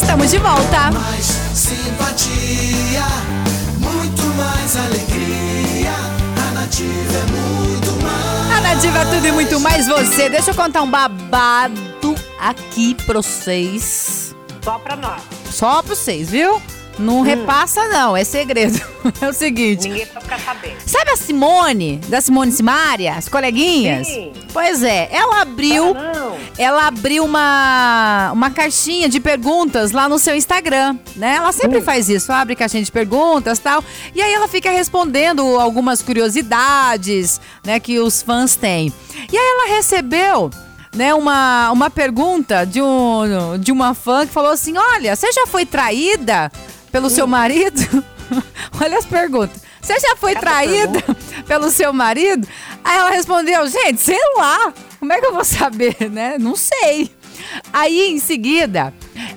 Estamos de volta. Mais simpatia, muito mais alegria. A nativa é muito mais. A Nativa é tudo e muito mais você. Deixa eu contar um babado aqui pra vocês. Só pra nós. Só pra vocês, viu? Não repassa, não, é segredo. É o seguinte. Ninguém precisa ficar sabendo. Sabe a Simone, da Simone Simaria, as coleguinhas? Sim. Pois é, ela abriu. Ah, não. Ela abriu uma, uma caixinha de perguntas lá no seu Instagram, né? Ela sempre faz isso, abre caixinha de perguntas e tal. E aí ela fica respondendo algumas curiosidades, né, que os fãs têm. E aí ela recebeu, né, uma, uma pergunta de, um, de uma fã que falou assim: Olha, você já foi traída pelo seu marido? Olha as perguntas. Você já foi Cada traída pelo seu marido? Aí ela respondeu, gente, sei lá. Como é que eu vou saber, né? Não sei. Aí, em seguida,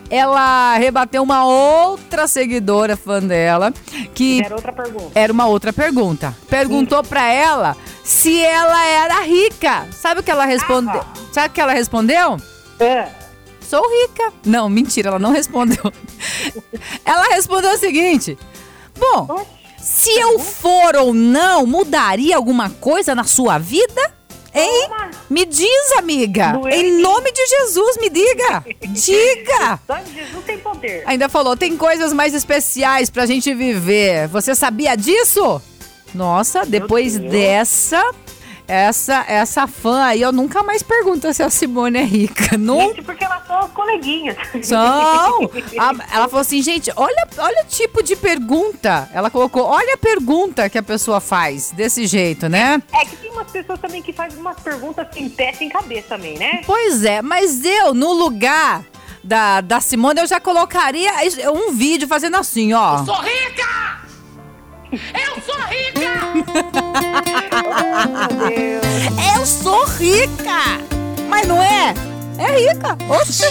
ela rebateu uma outra seguidora fã dela, que Era outra pergunta. era uma outra pergunta. Perguntou pra ela se ela era rica. Sabe o que ela respondeu? Ah. Sabe o que ela respondeu? É. Sou rica. Não, mentira, ela não respondeu. ela respondeu o seguinte: Bom. Se eu for ou não, mudaria alguma coisa na sua vida? Hein? Me diz, amiga. Em nome de Jesus, me diga. Diga. Só Jesus tem poder. Ainda falou, tem coisas mais especiais pra gente viver. Você sabia disso? Nossa, depois dessa, essa essa fã aí, eu nunca mais pergunto se a Simone é rica. Não Gente, porque elas são coleguinhas. são. A- ela falou assim, gente, olha, olha o tipo de pergunta. Ela colocou, olha a pergunta que a pessoa faz desse jeito, né? É que tem umas pessoas também que fazem umas perguntas sem pé, sem cabeça também, né? Pois é, mas eu, no lugar da, da Simone, eu já colocaria um vídeo fazendo assim, ó. Sou rica! Eu sou rica! Meu Deus. Eu sou rica! Mas não é? É rica. Oxi.